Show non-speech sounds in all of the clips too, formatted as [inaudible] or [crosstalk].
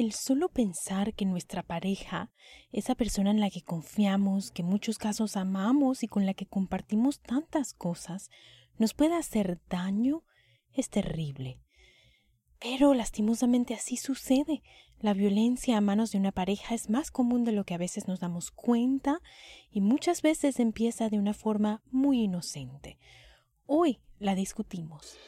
El solo pensar que nuestra pareja, esa persona en la que confiamos, que en muchos casos amamos y con la que compartimos tantas cosas, nos puede hacer daño es terrible. Pero lastimosamente así sucede. La violencia a manos de una pareja es más común de lo que a veces nos damos cuenta y muchas veces empieza de una forma muy inocente. Hoy la discutimos.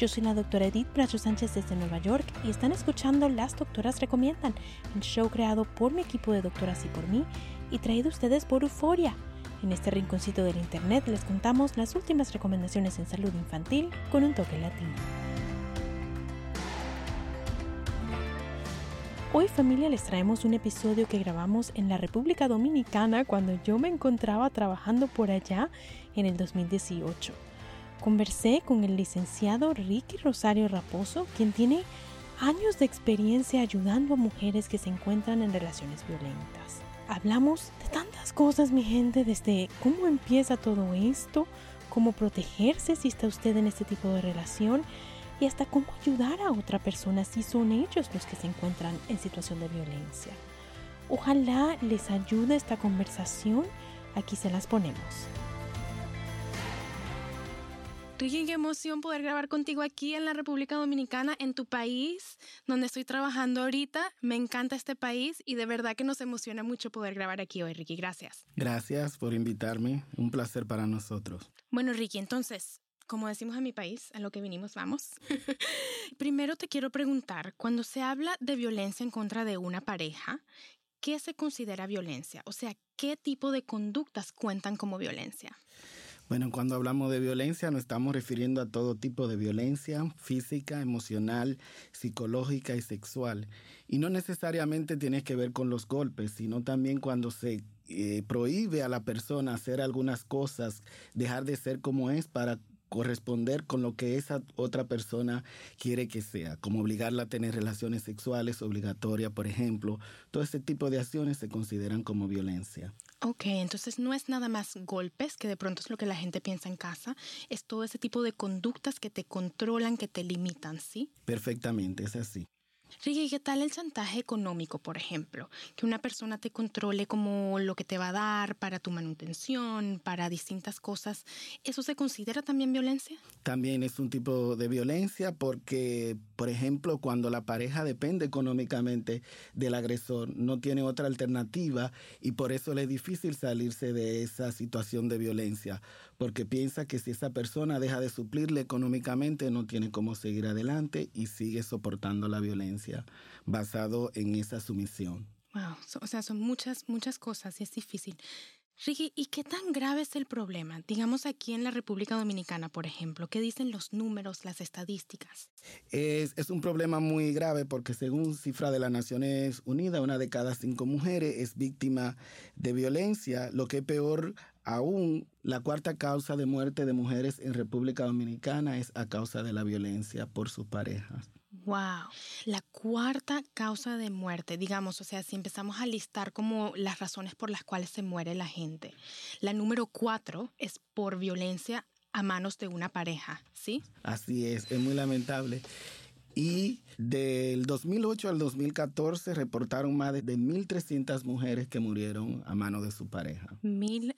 Yo soy la doctora Edith Bracho Sánchez desde Nueva York y están escuchando Las Doctoras Recomiendan, el show creado por mi equipo de doctoras y por mí y traído a ustedes por Euforia. En este rinconcito del internet les contamos las últimas recomendaciones en salud infantil con un toque latino. Hoy familia les traemos un episodio que grabamos en la República Dominicana cuando yo me encontraba trabajando por allá en el 2018. Conversé con el licenciado Ricky Rosario Raposo, quien tiene años de experiencia ayudando a mujeres que se encuentran en relaciones violentas. Hablamos de tantas cosas, mi gente, desde cómo empieza todo esto, cómo protegerse si está usted en este tipo de relación y hasta cómo ayudar a otra persona si son ellos los que se encuentran en situación de violencia. Ojalá les ayude esta conversación. Aquí se las ponemos. Ricky, qué emoción poder grabar contigo aquí en la República Dominicana, en tu país, donde estoy trabajando ahorita. Me encanta este país y de verdad que nos emociona mucho poder grabar aquí hoy, Ricky. Gracias. Gracias por invitarme. Un placer para nosotros. Bueno, Ricky, entonces, como decimos en mi país, a lo que vinimos vamos. [laughs] Primero te quiero preguntar, cuando se habla de violencia en contra de una pareja, ¿qué se considera violencia? O sea, ¿qué tipo de conductas cuentan como violencia? Bueno, cuando hablamos de violencia nos estamos refiriendo a todo tipo de violencia física, emocional, psicológica y sexual. Y no necesariamente tiene que ver con los golpes, sino también cuando se eh, prohíbe a la persona hacer algunas cosas, dejar de ser como es para corresponder con lo que esa otra persona quiere que sea, como obligarla a tener relaciones sexuales obligatorias, por ejemplo. Todo este tipo de acciones se consideran como violencia. Ok, entonces no es nada más golpes, que de pronto es lo que la gente piensa en casa, es todo ese tipo de conductas que te controlan, que te limitan, ¿sí? Perfectamente, es así. Ricky, ¿qué tal el chantaje económico, por ejemplo? Que una persona te controle como lo que te va a dar para tu manutención, para distintas cosas. ¿Eso se considera también violencia? También es un tipo de violencia porque, por ejemplo, cuando la pareja depende económicamente del agresor, no tiene otra alternativa y por eso le es difícil salirse de esa situación de violencia, porque piensa que si esa persona deja de suplirle económicamente, no tiene cómo seguir adelante y sigue soportando la violencia basado en esa sumisión. Wow, o sea, son muchas, muchas cosas y es difícil. Ricky, ¿y qué tan grave es el problema? Digamos aquí en la República Dominicana, por ejemplo, ¿qué dicen los números, las estadísticas? Es, es, un problema muy grave porque según cifra de las Naciones Unidas, una de cada cinco mujeres es víctima de violencia. Lo que es peor aún, la cuarta causa de muerte de mujeres en República Dominicana es a causa de la violencia por sus parejas. Wow. La cuarta causa de muerte, digamos, o sea, si empezamos a listar como las razones por las cuales se muere la gente, la número cuatro es por violencia a manos de una pareja, ¿sí? Así es, es muy lamentable. Y del 2008 al 2014 reportaron más de 1.300 mujeres que murieron a mano de su pareja. 1.300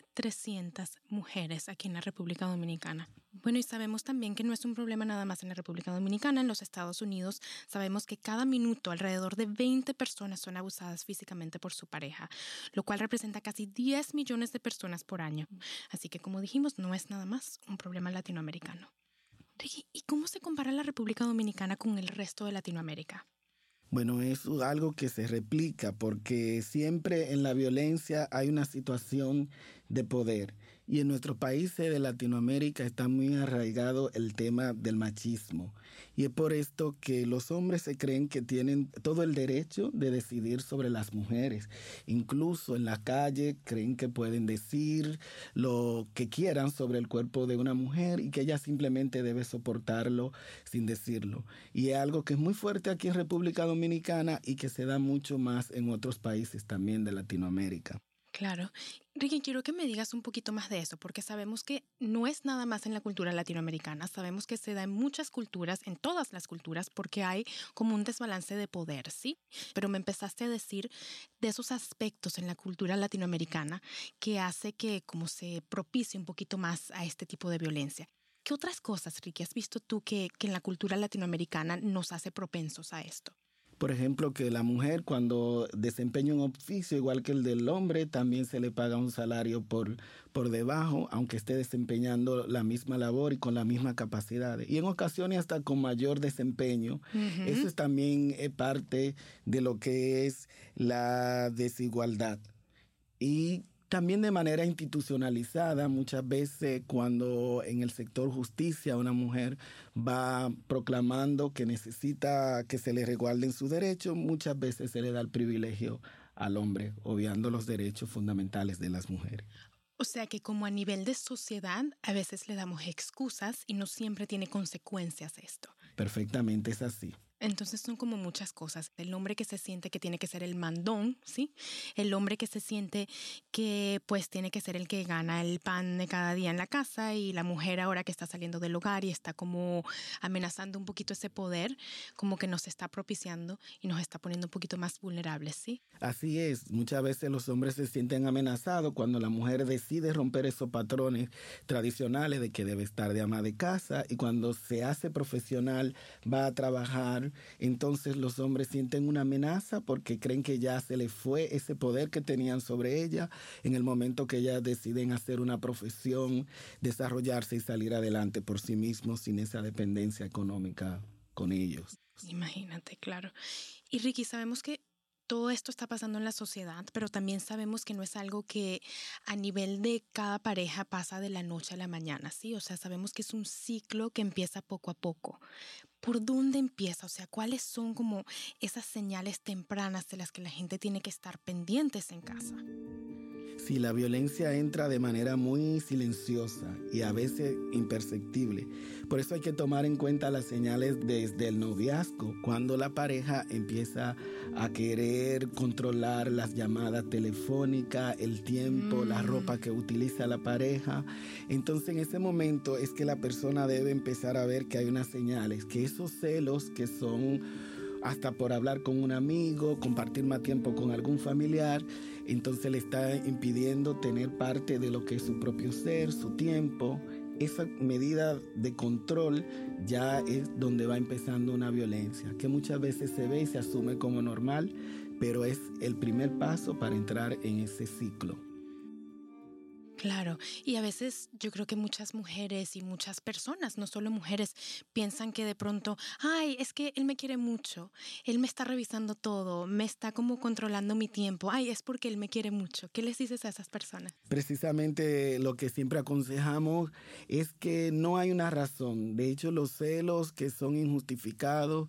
mujeres aquí en la República Dominicana. Bueno, y sabemos también que no es un problema nada más en la República Dominicana, en los Estados Unidos sabemos que cada minuto alrededor de 20 personas son abusadas físicamente por su pareja, lo cual representa casi 10 millones de personas por año. Así que como dijimos, no es nada más un problema latinoamericano. ¿y cómo se compara la República Dominicana con el resto de Latinoamérica? Bueno, es algo que se replica porque siempre en la violencia hay una situación de poder. Y en nuestros países de Latinoamérica está muy arraigado el tema del machismo. Y es por esto que los hombres se creen que tienen todo el derecho de decidir sobre las mujeres. Incluso en la calle creen que pueden decir lo que quieran sobre el cuerpo de una mujer y que ella simplemente debe soportarlo sin decirlo. Y es algo que es muy fuerte aquí en República Dominicana y que se da mucho más en otros países también de Latinoamérica. Claro. Ricky, quiero que me digas un poquito más de eso, porque sabemos que no es nada más en la cultura latinoamericana, sabemos que se da en muchas culturas, en todas las culturas, porque hay como un desbalance de poder, ¿sí? Pero me empezaste a decir de esos aspectos en la cultura latinoamericana que hace que como se propicie un poquito más a este tipo de violencia. ¿Qué otras cosas, Ricky, has visto tú que, que en la cultura latinoamericana nos hace propensos a esto? Por ejemplo, que la mujer cuando desempeña un oficio igual que el del hombre, también se le paga un salario por, por debajo, aunque esté desempeñando la misma labor y con la misma capacidad. Y en ocasiones hasta con mayor desempeño. Eso es también eh, parte de lo que es la desigualdad. Y también de manera institucionalizada, muchas veces cuando en el sector justicia una mujer va proclamando que necesita que se le resguarden sus derechos, muchas veces se le da el privilegio al hombre, obviando los derechos fundamentales de las mujeres. O sea que como a nivel de sociedad a veces le damos excusas y no siempre tiene consecuencias esto. Perfectamente es así. Entonces son como muchas cosas. El hombre que se siente que tiene que ser el mandón, ¿sí? El hombre que se siente que pues tiene que ser el que gana el pan de cada día en la casa y la mujer ahora que está saliendo del hogar y está como amenazando un poquito ese poder, como que nos está propiciando y nos está poniendo un poquito más vulnerables, ¿sí? Así es. Muchas veces los hombres se sienten amenazados cuando la mujer decide romper esos patrones tradicionales de que debe estar de ama de casa y cuando se hace profesional va a trabajar entonces los hombres sienten una amenaza porque creen que ya se les fue ese poder que tenían sobre ella en el momento que ellas deciden hacer una profesión, desarrollarse y salir adelante por sí mismos sin esa dependencia económica con ellos. Imagínate, claro. Y Ricky, sabemos que todo esto está pasando en la sociedad, pero también sabemos que no es algo que a nivel de cada pareja pasa de la noche a la mañana, ¿sí? O sea, sabemos que es un ciclo que empieza poco a poco. ¿Por dónde empieza? O sea, ¿cuáles son como esas señales tempranas de las que la gente tiene que estar pendientes en casa? Si la violencia entra de manera muy silenciosa y a veces imperceptible. Por eso hay que tomar en cuenta las señales desde el noviazgo, cuando la pareja empieza a querer controlar las llamadas telefónicas, el tiempo, la mm. ropa que utiliza la pareja. Entonces en ese momento es que la persona debe empezar a ver que hay unas señales, que esos celos que son hasta por hablar con un amigo, compartir más tiempo con algún familiar, entonces le está impidiendo tener parte de lo que es su propio ser, su tiempo. Esa medida de control ya es donde va empezando una violencia, que muchas veces se ve y se asume como normal, pero es el primer paso para entrar en ese ciclo. Claro, y a veces yo creo que muchas mujeres y muchas personas, no solo mujeres, piensan que de pronto, ay, es que él me quiere mucho, él me está revisando todo, me está como controlando mi tiempo, ay, es porque él me quiere mucho. ¿Qué les dices a esas personas? Precisamente lo que siempre aconsejamos es que no hay una razón. De hecho, los celos que son injustificados,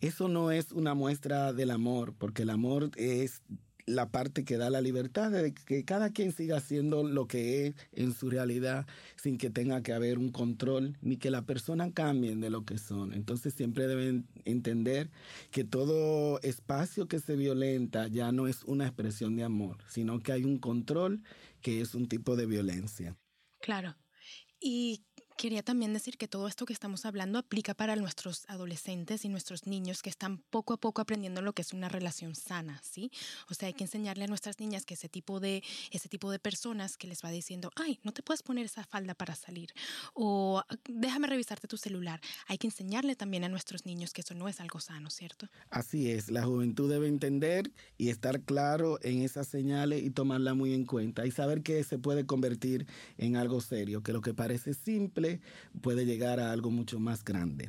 eso no es una muestra del amor, porque el amor es la parte que da la libertad de que cada quien siga haciendo lo que es en su realidad sin que tenga que haber un control ni que la persona cambien de lo que son. Entonces siempre deben entender que todo espacio que se violenta ya no es una expresión de amor, sino que hay un control que es un tipo de violencia. Claro. Y Quería también decir que todo esto que estamos hablando aplica para nuestros adolescentes y nuestros niños que están poco a poco aprendiendo lo que es una relación sana, ¿sí? O sea, hay que enseñarle a nuestras niñas que ese tipo de, ese tipo de personas que les va diciendo, ay, no te puedes poner esa falda para salir, o déjame revisarte tu celular, hay que enseñarle también a nuestros niños que eso no es algo sano, ¿cierto? Así es, la juventud debe entender y estar claro en esas señales y tomarla muy en cuenta y saber que se puede convertir en algo serio, que lo que parece puede llegar a algo mucho más grande.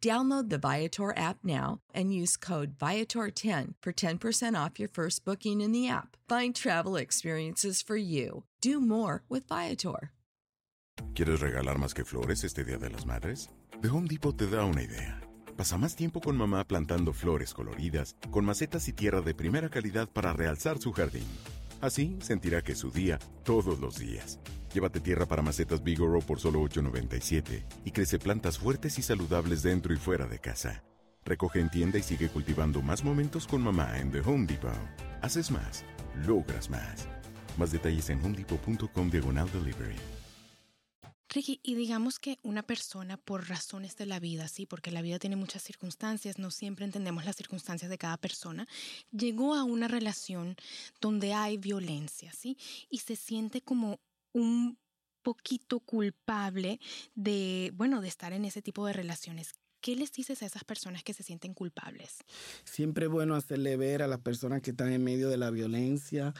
Download the Viator app now and use code Viator10 for 10% off your first booking in the app. Find travel experiences for you. Do more with Viator. ¿Quieres regalar más que flores este Día de las Madres? The Home Depot te da una idea. Pasa más tiempo con mamá plantando flores coloridas, con macetas y tierra de primera calidad para realzar su jardín. Así sentirá que es su día todos los días. Llévate tierra para macetas Bigoro por solo $8.97 y crece plantas fuertes y saludables dentro y fuera de casa. Recoge en tienda y sigue cultivando más momentos con mamá en The Home Depot. Haces más, logras más. Más detalles en homedepot.com diagonal delivery. Ricky, y digamos que una persona por razones de la vida, sí, porque la vida tiene muchas circunstancias, no siempre entendemos las circunstancias de cada persona, llegó a una relación donde hay violencia, sí, y se siente como un poquito culpable de, bueno, de estar en ese tipo de relaciones. ¿Qué les dices a esas personas que se sienten culpables? Siempre es bueno hacerle ver a las personas que están en medio de la violencia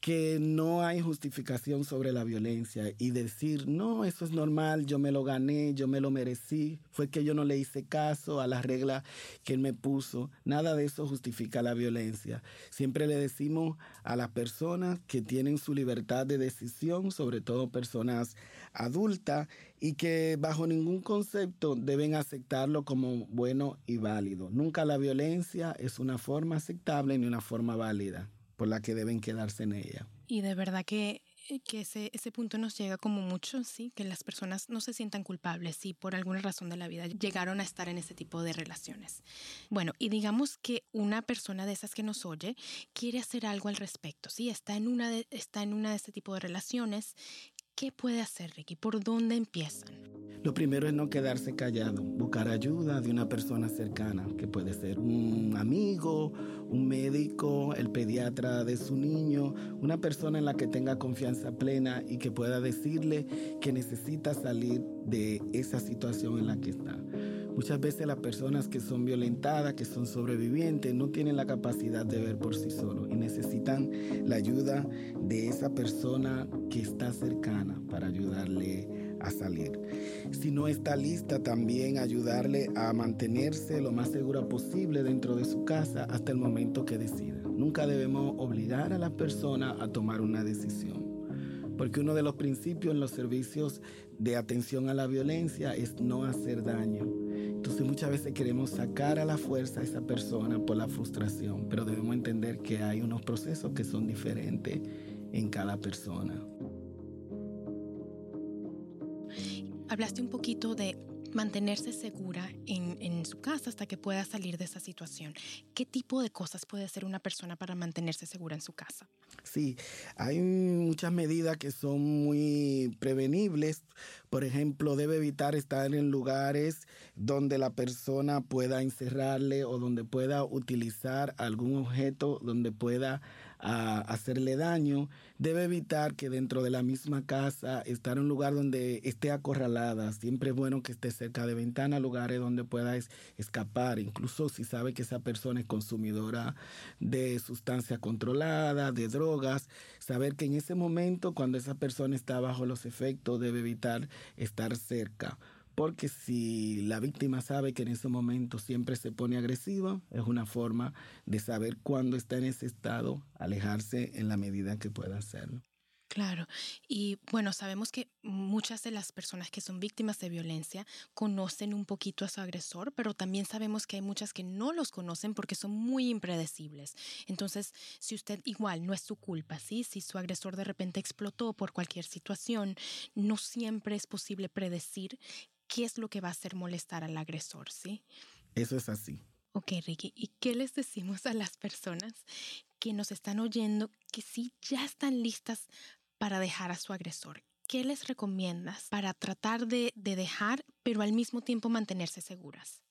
que no hay justificación sobre la violencia y decir, no, eso es normal, yo me lo gané, yo me lo merecí, fue que yo no le hice caso a las reglas que él me puso, nada de eso justifica la violencia. Siempre le decimos a las personas que tienen su libertad de decisión, sobre todo personas adultas, y que bajo ningún concepto deben aceptarlo como bueno y válido. Nunca la violencia es una forma aceptable ni una forma válida por la que deben quedarse en ella. Y de verdad que, eh, que ese, ese punto nos llega como mucho, sí, que las personas no se sientan culpables si por alguna razón de la vida llegaron a estar en ese tipo de relaciones. Bueno, y digamos que una persona de esas que nos oye quiere hacer algo al respecto, sí, está en una de, está en una de este tipo de relaciones ¿Qué puede hacer Ricky? ¿Por dónde empiezan? Lo primero es no quedarse callado, buscar ayuda de una persona cercana, que puede ser un amigo, un médico, el pediatra de su niño, una persona en la que tenga confianza plena y que pueda decirle que necesita salir de esa situación en la que está. Muchas veces las personas que son violentadas, que son sobrevivientes, no tienen la capacidad de ver por sí solos y necesitan la ayuda de esa persona que está cercana para ayudarle a salir. Si no está lista, también ayudarle a mantenerse lo más segura posible dentro de su casa hasta el momento que decida. Nunca debemos obligar a la persona a tomar una decisión porque uno de los principios en los servicios de atención a la violencia es no hacer daño. Entonces muchas veces queremos sacar a la fuerza a esa persona por la frustración, pero debemos entender que hay unos procesos que son diferentes en cada persona. Hablaste un poquito de mantenerse segura en, en, su casa hasta que pueda salir de esa situación. ¿Qué tipo de cosas puede hacer una persona para mantenerse segura en su casa? Sí, hay muchas medidas que son muy prevenibles. Por ejemplo, debe evitar estar en lugares donde la persona pueda encerrarle o donde pueda utilizar algún objeto donde pueda a hacerle daño, debe evitar que dentro de la misma casa estar en un lugar donde esté acorralada. Siempre es bueno que esté cerca de ventanas, lugares donde pueda escapar, incluso si sabe que esa persona es consumidora de sustancias controladas, de drogas, saber que en ese momento cuando esa persona está bajo los efectos debe evitar estar cerca porque si la víctima sabe que en ese momento siempre se pone agresiva, es una forma de saber cuándo está en ese estado, alejarse en la medida que pueda hacerlo. Claro, y bueno, sabemos que muchas de las personas que son víctimas de violencia conocen un poquito a su agresor, pero también sabemos que hay muchas que no los conocen porque son muy impredecibles. Entonces, si usted igual no es su culpa, ¿sí? Si su agresor de repente explotó por cualquier situación, no siempre es posible predecir qué es lo que va a hacer molestar al agresor, ¿sí? Eso es así. Ok, Ricky, ¿y qué les decimos a las personas que nos están oyendo que sí ya están listas para dejar a su agresor? ¿Qué les recomiendas para tratar de, de dejar, pero al mismo tiempo mantenerse seguras?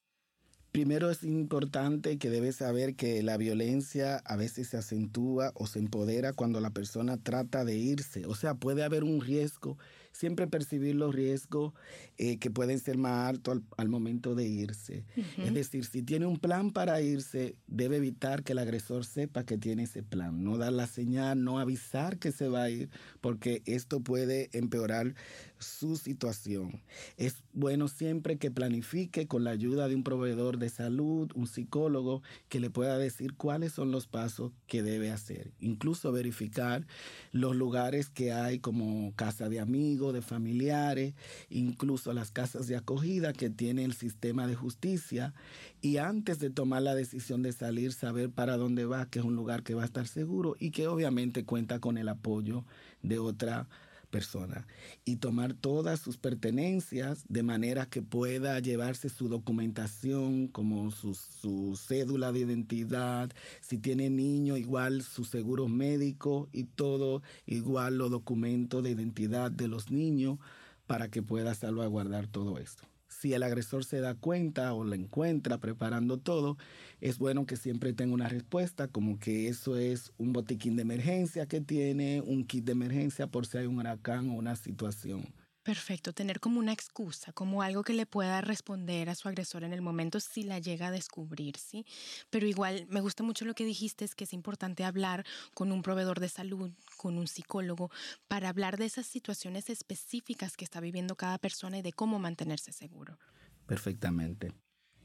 Primero es importante que debes saber que la violencia a veces se acentúa o se empodera cuando la persona trata de irse. O sea, puede haber un riesgo siempre percibir los riesgos eh, que pueden ser más altos al, momento de irse. Es decir, si tiene un plan para irse, debe evitar que el agresor sepa que tiene ese plan, no dar la señal, no avisar que se va a ir, porque esto puede empeorar su situación. Es bueno siempre que planifique con la ayuda de un proveedor de salud, un psicólogo, que le pueda decir cuáles son los pasos que debe hacer. Incluso verificar los lugares que hay como casa de amigos, de familiares, incluso las casas de acogida que tiene el sistema de justicia y antes de tomar la decisión de salir saber para dónde va, que es un lugar que va a estar seguro y que obviamente cuenta con el apoyo de otra persona y tomar todas sus pertenencias de manera que pueda llevarse su documentación como su, su cédula de identidad, si tiene niño igual su seguro médico y todo igual los documentos de identidad de los niños para que pueda salvaguardar todo esto si el agresor se da cuenta o lo encuentra preparando todo, es bueno que siempre tenga una respuesta, como que eso es un botiquín de emergencia que tiene, un kit de emergencia por si hay un huracán o una situación Perfecto, tener como una excusa, como algo que le pueda responder a su agresor en el momento si la llega a descubrir, ¿sí? Pero igual me gusta mucho lo que dijiste, es que es importante hablar con un proveedor de salud, con un psicólogo, para hablar de esas situaciones específicas que está viviendo cada persona y de cómo mantenerse seguro. Perfectamente.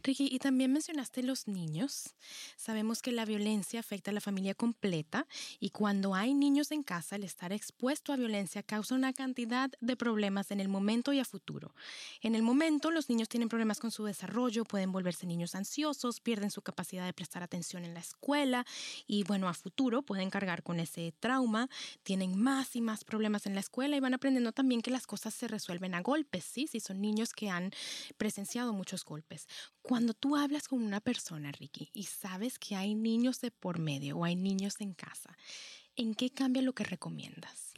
Ricky, y también mencionaste los niños. Sabemos que la violencia afecta a la familia completa y cuando hay niños en casa, el estar expuesto a violencia causa una cantidad de problemas en el momento y a futuro. En el momento, los niños tienen problemas con su desarrollo, pueden volverse niños ansiosos, pierden su capacidad de prestar atención en la escuela y bueno, a futuro pueden cargar con ese trauma, tienen más y más problemas en la escuela y van aprendiendo también que las cosas se resuelven a golpes, ¿sí? Si son niños que han presenciado muchos golpes. Cuando tú hablas con una persona, Ricky, y sabes que hay niños de por medio o hay niños en casa, ¿en qué cambia lo que recomiendas?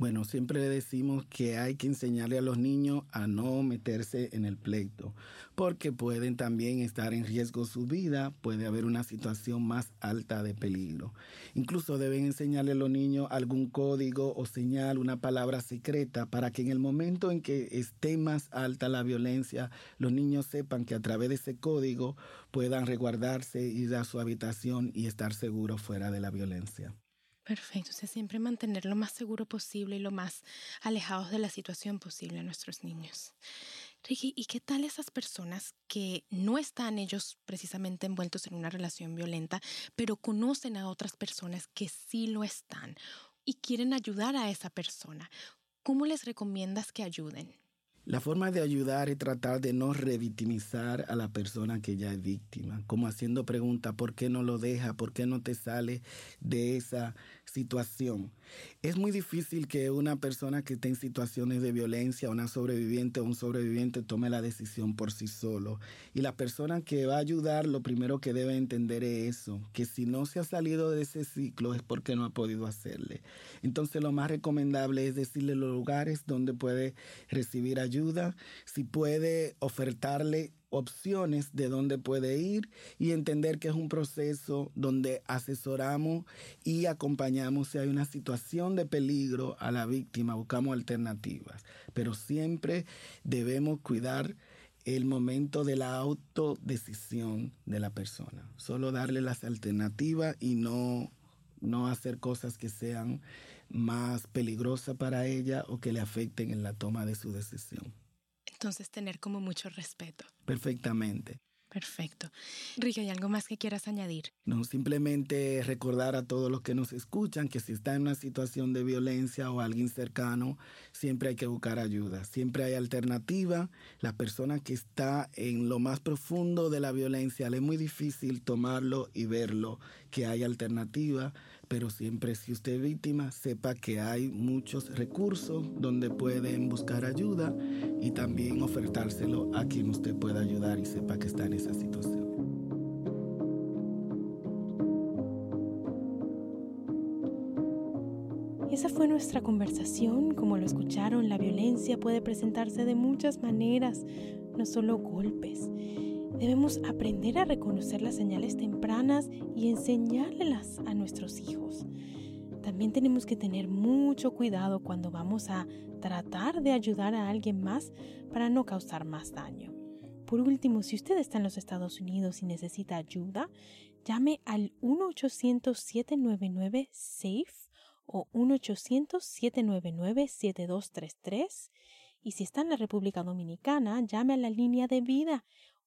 Bueno, siempre decimos que hay que enseñarle a los niños a no meterse en el pleito, porque pueden también estar en riesgo su vida, puede haber una situación más alta de peligro. Incluso deben enseñarle a los niños algún código o señal, una palabra secreta, para que en el momento en que esté más alta la violencia, los niños sepan que a través de ese código puedan resguardarse, ir a su habitación y estar seguros fuera de la violencia. Perfecto, o siempre mantener lo más seguro posible y lo más alejados de la situación posible a nuestros niños. Ricky, ¿y qué tal esas personas que no están ellos precisamente envueltos en una relación violenta, pero conocen a otras personas que sí lo están y quieren ayudar a esa persona? ¿Cómo les recomiendas que ayuden? La forma de ayudar es tratar de no revictimizar a la persona que ya es víctima, como haciendo preguntas, ¿por qué no lo deja? ¿Por qué no te sale de esa situación? Es muy difícil que una persona que esté en situaciones de violencia, una sobreviviente o un sobreviviente, tome la decisión por sí solo. Y la persona que va a ayudar, lo primero que debe entender es eso, que si no se ha salido de ese ciclo es porque no ha podido hacerle. Entonces lo más recomendable es decirle los lugares donde puede recibir ayuda si puede ofertarle opciones de dónde puede ir y entender que es un proceso donde asesoramos y acompañamos si hay una situación de peligro a la víctima, buscamos alternativas, pero siempre debemos cuidar el momento de la autodecisión de la persona, solo darle las alternativas y no no hacer cosas que sean más peligrosas para ella o que le afecten en la toma de su decisión. Entonces tener como mucho respeto. Perfectamente. Perfecto. Ricky, ¿hay algo más que quieras añadir? No, simplemente recordar a todos los que nos escuchan que si está en una situación de violencia o alguien cercano, siempre hay que buscar ayuda, siempre hay alternativa. La persona que está en lo más profundo de la violencia, le es muy difícil tomarlo y verlo, que hay alternativa, pero siempre si usted es víctima, sepa que hay muchos recursos donde pueden buscar ayuda y también ofertárselo a quien usted pueda ayudar y sepa que está en esa situación. Esa fue nuestra conversación. Como lo escucharon, la violencia puede presentarse de muchas maneras, no solo golpes. Debemos aprender a reconocer las señales tempranas y enseñárselas a nuestros hijos. También tenemos que tener mucho cuidado cuando vamos a tratar de ayudar a alguien más para no causar más daño. Por último, si usted está en los Estados Unidos y necesita ayuda, llame al 1-800-799-SAFE o 1-800-799-7233. Y si está en la República Dominicana, llame a la línea de vida